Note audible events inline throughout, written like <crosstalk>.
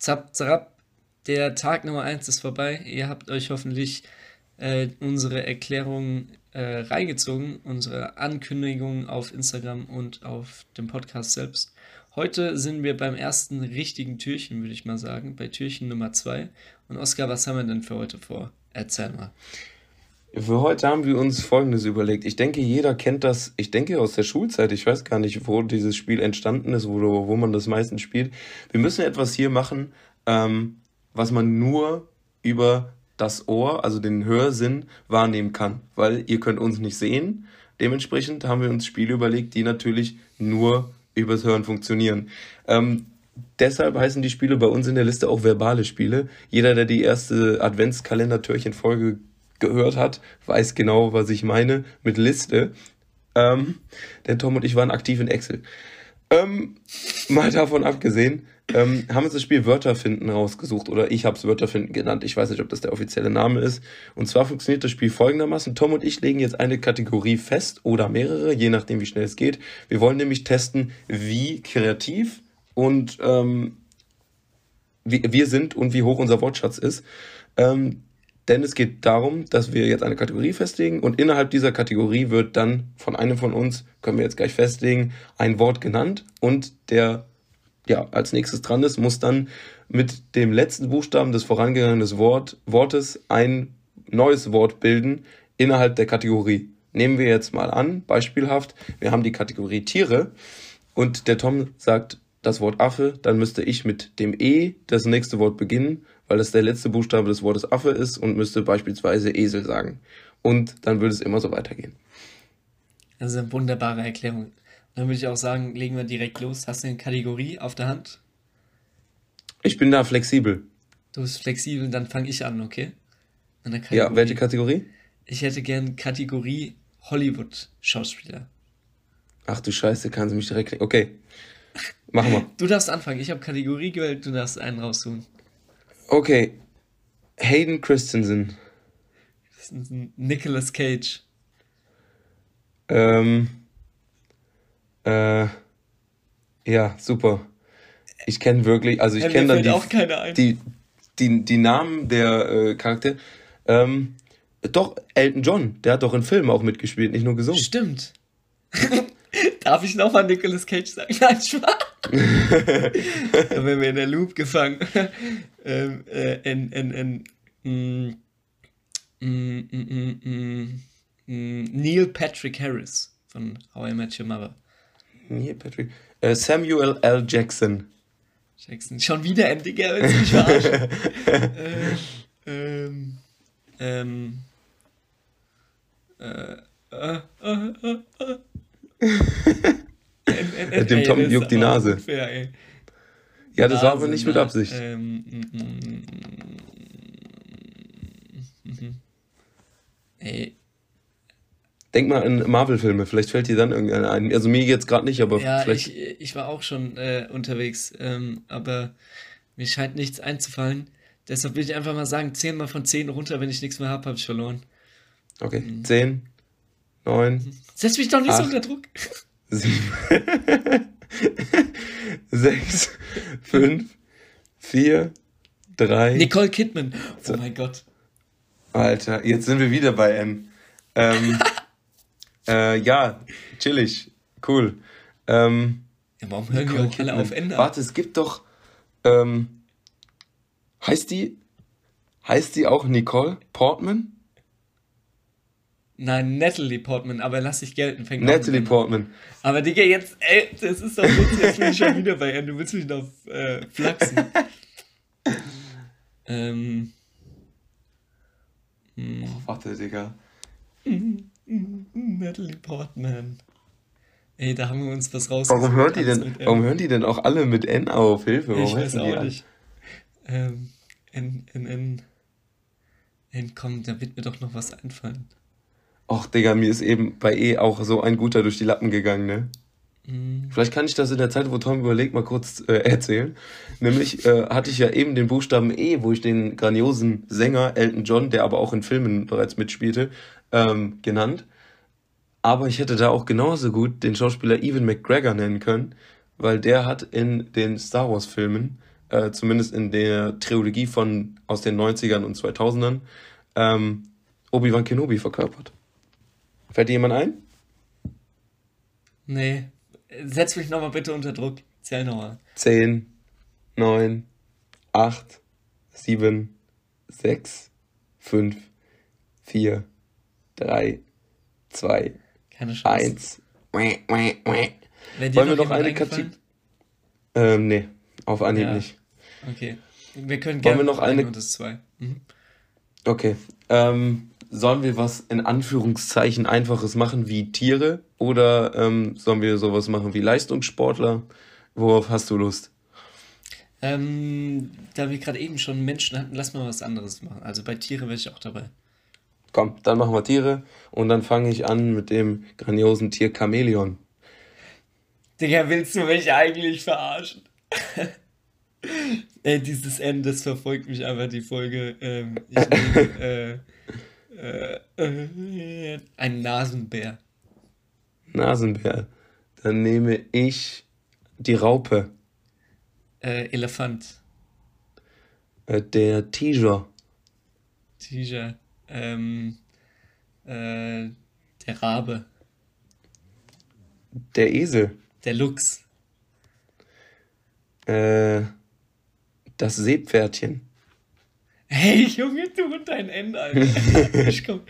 Zap, zap. Der Tag Nummer 1 ist vorbei. Ihr habt euch hoffentlich äh, unsere Erklärung äh, reingezogen, unsere Ankündigungen auf Instagram und auf dem Podcast selbst. Heute sind wir beim ersten richtigen Türchen, würde ich mal sagen, bei Türchen Nummer 2. Und Oskar, was haben wir denn für heute vor? Erzähl mal. Für heute haben wir uns Folgendes überlegt. Ich denke, jeder kennt das, ich denke aus der Schulzeit, ich weiß gar nicht, wo dieses Spiel entstanden ist, wo, wo man das meistens spielt. Wir müssen etwas hier machen, ähm, was man nur über das Ohr, also den Hörsinn, wahrnehmen kann. Weil ihr könnt uns nicht sehen. Dementsprechend haben wir uns Spiele überlegt, die natürlich nur übers Hören funktionieren. Ähm, deshalb heißen die Spiele bei uns in der Liste auch verbale Spiele. Jeder, der die erste Adventskalender-Türchen-Folge gehört hat, weiß genau, was ich meine mit Liste. Ähm, denn Tom und ich waren aktiv in Excel. Ähm, mal davon abgesehen, ähm, haben uns das Spiel Wörter finden rausgesucht oder ich habe es Wörter finden genannt. Ich weiß nicht, ob das der offizielle Name ist. Und zwar funktioniert das Spiel folgendermaßen. Tom und ich legen jetzt eine Kategorie fest oder mehrere, je nachdem wie schnell es geht. Wir wollen nämlich testen, wie kreativ und ähm, wie wir sind und wie hoch unser Wortschatz ist. Ähm, denn es geht darum, dass wir jetzt eine Kategorie festlegen und innerhalb dieser Kategorie wird dann von einem von uns, können wir jetzt gleich festlegen, ein Wort genannt und der ja als nächstes dran ist, muss dann mit dem letzten Buchstaben des vorangegangenen Wort, Wortes ein neues Wort bilden innerhalb der Kategorie. Nehmen wir jetzt mal an, beispielhaft, wir haben die Kategorie Tiere und der Tom sagt das Wort Affe, dann müsste ich mit dem E das nächste Wort beginnen weil das der letzte Buchstabe des Wortes Affe ist und müsste beispielsweise Esel sagen. Und dann würde es immer so weitergehen. Das ist eine wunderbare Erklärung. Dann würde ich auch sagen, legen wir direkt los. Hast du eine Kategorie auf der Hand? Ich bin da flexibel. Du bist flexibel, dann fange ich an, okay? Ja, welche Kategorie? Ich hätte gern Kategorie Hollywood-Schauspieler. Ach du Scheiße, kannst du mich direkt. Okay. Machen wir. Du darfst anfangen. Ich habe Kategorie gewählt, du darfst einen raussuchen. Okay. Hayden Christensen. Nicolas Cage. Ähm. Äh. Ja, super. Ich kenne wirklich, also ich ja, kenne dann die, auch keine ein. die, die, die Namen der äh, Charaktere. Ähm, doch, Elton John, der hat doch in Filmen auch mitgespielt, nicht nur gesungen. Stimmt. <laughs> Darf ich nochmal Nicolas Cage sagen? Nein, Spaß. <laughs> da wären wir in der Loop gefangen. <laughs> ähm, äh, in, in, in, mm, mm, mm, Neil Patrick Harris von How I Met Your Mother. Neil Patrick. Äh, Samuel L. Jackson. Jackson. Schon wieder Andy Garrett, mich verarschen. <laughs> äh, ähm, ähm, äh, äh, äh, äh, äh. <laughs> Dem Tom juckt die Nase. Unfair, ja, das Nase, war aber nicht mit Absicht. Ähm, mm, mm, mm, ey. Denk mal an Marvel-Filme, vielleicht fällt dir dann irgendeiner ein. Also mir jetzt gerade nicht, aber ja, vielleicht. Ich, ich war auch schon äh, unterwegs, ähm, aber mir scheint nichts einzufallen. Deshalb will ich einfach mal sagen, 10 mal von 10 runter, wenn ich nichts mehr habe, habe ich verloren. Okay, mhm. 10, 9. Setz mich doch nicht acht, so unter Druck. <laughs> 7, 6, 5, 4, 3. Nicole Kidman. Oh mein Gott. Alter, jetzt sind wir wieder bei N. Ähm, <laughs> äh, ja, chillig. Cool. Ähm, ja, warum hören Nicole wir auch alle auf N? Warte, es gibt doch. Ähm, heißt die. Heißt die auch Nicole Portman? Nein, Natalie Portman, aber lass dich gelten. Fängt Natalie Portman. Aber Digga, jetzt, ey, das ist doch witzig, jetzt bin ich schon wieder bei ihr. Du willst mich noch äh, flachsen. <laughs> ähm. Oh, warte, Digga. Natalie Portman. Ey, da haben wir uns was raus. Warum, hört die denn, warum hören die denn auch alle mit N auf? Hilfe, warum ich weiß auch nicht. Ähm, N, N, N. N, komm, da wird mir doch noch was einfallen. Och, Digga, mir ist eben bei E auch so ein guter durch die Lappen gegangen, ne? Mhm. Vielleicht kann ich das in der Zeit, wo Tom überlegt, mal kurz äh, erzählen. Nämlich äh, hatte ich ja eben den Buchstaben E, wo ich den grandiosen Sänger Elton John, der aber auch in Filmen bereits mitspielte, ähm, genannt. Aber ich hätte da auch genauso gut den Schauspieler Evan McGregor nennen können, weil der hat in den Star Wars Filmen äh, zumindest in der Trilogie von aus den 90ern und 2000ern, ähm, Obi-Wan Kenobi verkörpert. Fällt dir jemand ein? Nee. Setz mich nochmal bitte unter Druck. Zähl nochmal. 10, 9, 8, 7, 6, 5, 4, 3, 2, Keine Chance. 1. Wäh, wäh, wäh. Wäre dir Wollen wir noch eine? Kategorie? Ähm, nee, auf Anhieb Ja. nicht. Okay. Wir können Wollen gerne wir noch eine- und das zwei. Mhm. Okay. Ähm, sollen wir was in Anführungszeichen Einfaches machen wie Tiere oder ähm, sollen wir sowas machen wie Leistungssportler? Worauf hast du Lust? Ähm, da wir gerade eben schon Menschen hatten, lass mal was anderes machen. Also bei Tiere wäre ich auch dabei. Komm, dann machen wir Tiere und dann fange ich an mit dem grandiosen Tier Chamäleon. Digga, willst du mich eigentlich verarschen? <laughs> Ey, dieses N, das verfolgt mich einfach die Folge. Ähm, ich <laughs> nehme, äh, ein Nasenbär. Nasenbär. Dann nehme ich die Raupe, Äh, Elefant. äh, der Tiger, Tiger. Ähm, äh, der Rabe. der Esel, Der Luchs. äh, das Seepferdchen, Hey, Junge, du und dein N, Alter. <laughs> Ich komm.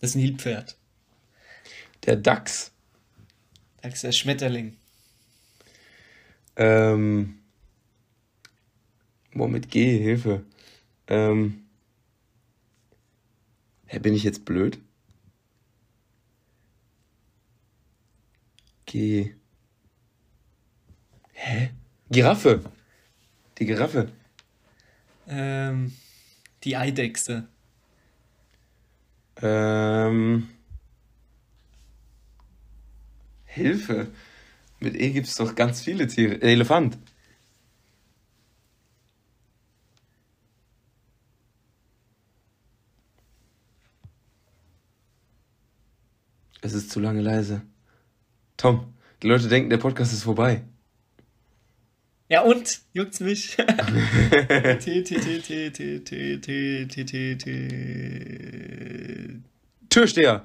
Das Nilpferd. der Dachs, Das ist der Schmetterling. ähm, boah, mit G, Hilfe. Ähm, hä, bin ich jetzt blöd? G. Hä? Giraffe. Die Giraffe. Ähm, die Eidechse. Ähm. Hilfe. Mit E gibt es doch ganz viele Tiere. Elefant. Es ist zu lange leise. Tom, die Leute denken, der Podcast ist vorbei. Ja und? Juckt's mich? <laughs> T, T, T, T, T, T, T, T, T, T. Türsteher.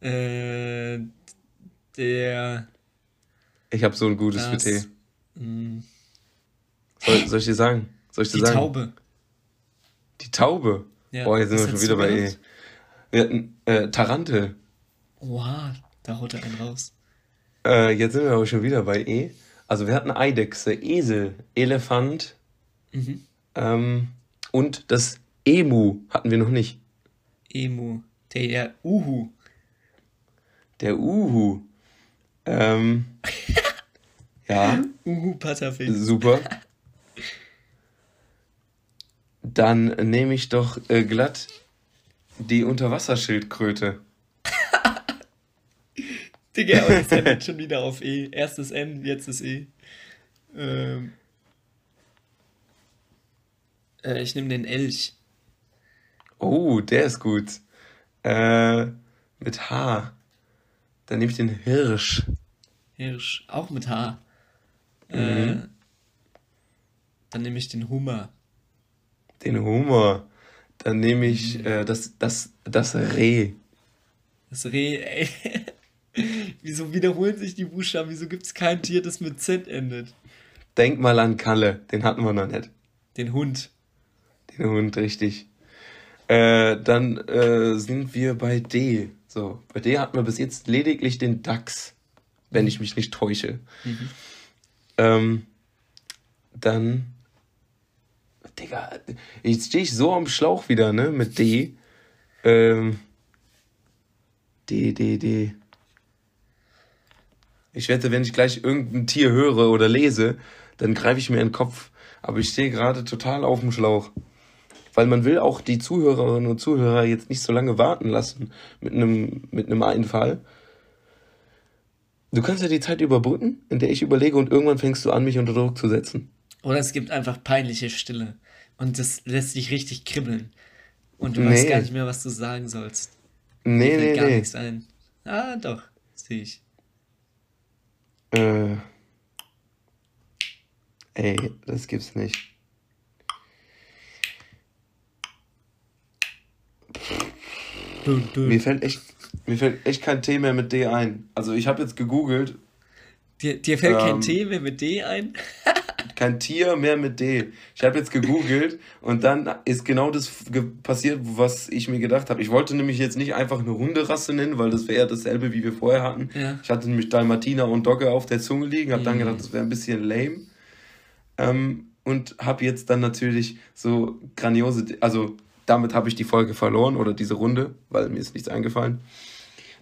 Äh, der. Ich hab so ein gutes für T. Hm. Soll, ich dir sagen? Soll ich dir die sagen? Die Taube. Die Taube? Boah, jetzt sind wir schon wieder bei E. Äh, Tarantel. Wow, da haut er einen raus. Äh, jetzt sind wir aber schon wieder bei E. Also wir hatten Eidechse, Esel, Elefant Mhm. ähm, und das Emu hatten wir noch nicht. Emu. Der Uhu. Der Uhu. Ähm, <laughs> ja, Uhu Patterfisch. super. <laughs> Dann nehme ich doch äh, glatt die Unterwasserschildkröte. Digga, und es <laughs> endet schon wieder auf E. Erstes N, jetzt ist E. Ähm. Äh, ich nehme den Elch. Oh, der ist gut. Äh, mit H. Dann nehme ich den Hirsch. Hirsch. Auch mit H. Äh, Mhm. dann nehme ich den Hummer. Den Hummer. Dann nehme ich äh, das, das, das Reh. Das Reh, ey. <laughs> <laughs> Wieso wiederholen sich die Buchstaben? Wieso gibt es kein Tier, das mit Z endet? Denk mal an Kalle. Den hatten wir noch nicht. Den Hund. Den Hund, richtig. Äh, dann äh, sind wir bei D. So, bei D hatten wir bis jetzt lediglich den Dachs, wenn ich mich nicht täusche. Mhm. Ähm, dann. Digga, jetzt stehe ich so am Schlauch wieder, ne? Mit D. Ähm, D, D, D. Ich wette, wenn ich gleich irgendein Tier höre oder lese, dann greife ich mir in den Kopf. Aber ich stehe gerade total auf dem Schlauch. Weil man will auch die Zuhörerinnen und Zuhörer jetzt nicht so lange warten lassen mit einem, mit einem Einfall. Du kannst ja die Zeit überbrücken, in der ich überlege und irgendwann fängst du an, mich unter Druck zu setzen. Oder es gibt einfach peinliche Stille. Und das lässt dich richtig kribbeln. Und du Nee. weißt gar nicht mehr, was du sagen sollst. Nee, nee, gar nee. nichts ein. Ah, doch, sehe ich. Äh. Ey, das gibt's nicht. Dun, dun. Mir fällt echt, mir fällt echt kein T mehr mit D ein. Also ich habe jetzt gegoogelt. Dir, dir fällt kein Ähm, T mehr mit D ein? <laughs> kein Tier mehr mit D. Ich habe jetzt gegoogelt und dann ist genau das passiert, was ich mir gedacht habe. Ich wollte nämlich jetzt nicht einfach eine Hunderasse nennen, weil das wäre ja dasselbe, wie wir vorher hatten. Ja. Ich hatte nämlich Dalmatiner und Dogge auf der Zunge liegen, habe dann Mhm. gedacht, das wäre ein bisschen lame. Ähm, und habe jetzt dann natürlich so grandiose, also damit habe ich die Folge verloren oder diese Runde, weil mir ist nichts eingefallen.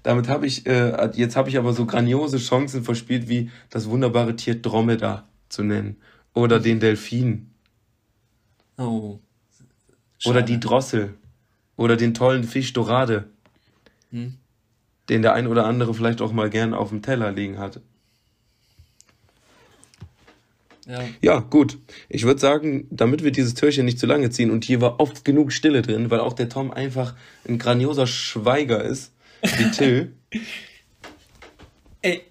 Damit habe ich, äh, jetzt habe ich aber so grandiose Chancen verspielt, wie das wunderbare Tier Dromedar zu nennen. Oder den Delfin. Oh. Oder Schade. die Drossel. Oder den tollen Fisch Dorade. Hm. Den der ein oder andere vielleicht auch mal gern auf dem Teller liegen hat. Ja. Ja, gut. Ich würde sagen, damit wir dieses Türchen nicht zu lange ziehen und hier war oft genug Stille drin, weil auch der Tom einfach ein grandioser Schweiger ist, wie Till. <laughs> Ey.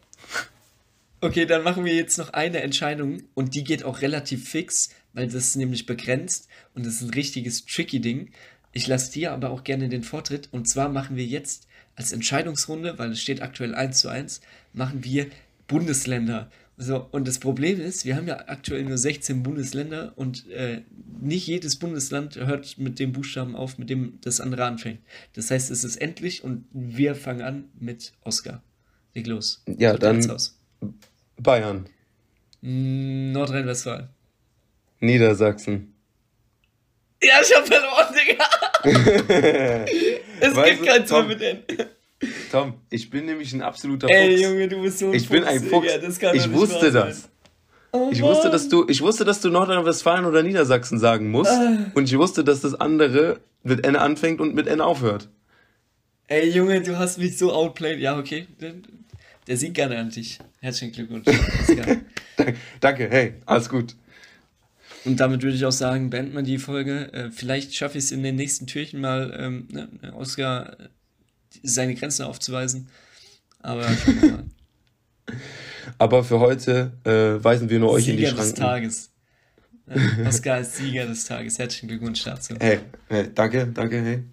Okay, dann machen wir jetzt noch eine Entscheidung und die geht auch relativ fix, weil das ist nämlich begrenzt und das ist ein richtiges tricky Ding. Ich lasse dir aber auch gerne den Vortritt und zwar machen wir jetzt als Entscheidungsrunde, weil es steht aktuell 1 zu 1, machen wir Bundesländer. So, und das Problem ist, wir haben ja aktuell nur 16 Bundesländer und äh, nicht jedes Bundesland hört mit dem Buchstaben auf, mit dem das andere anfängt. Das heißt, es ist endlich und wir fangen an mit Oscar. Leg los. Ja, dann aus. Bayern, Mm, Nordrhein-Westfalen. Niedersachsen. Ja, ich hab verloren, Digga. <laughs> Es Weißt gibt kein Tor Tom, mit N. Tom, ich bin nämlich ein absoluter Ey, Fuchs. Junge, du bist so ein Ich bin ein Fuchs. Digga. Ich wusste das. Oh, Ich wusste, dass du, ich wusste, dass du Nordrhein-Westfalen oder Niedersachsen sagen musst. Ah. Und ich wusste, dass das andere mit N anfängt und mit N aufhört. Ey, Junge, du hast mich so outplayed. Ja, okay. Der, sieht gerne an dich. Herzlichen Glückwunsch. <laughs> Danke, hey, alles gut. Und damit würde ich auch sagen, beenden wir die Folge. Äh, vielleicht schaffe ich es in den nächsten Türchen mal, ähm, ne, Oscar äh, seine Grenzen aufzuweisen. Aber. <laughs> Aber für heute äh, weisen wir nur euch in die Sieger des Schranken. Tages. Äh, Oscar ist Sieger des Tages. Herzlichen Glückwunsch dazu. Hey, hey, danke, danke, hey.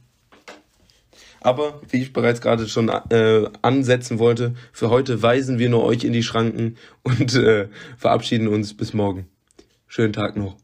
Aber wie ich bereits gerade schon äh, ansetzen wollte, für heute weisen wir nur euch in die Schranken und äh, verabschieden uns bis morgen. Schönen Tag noch.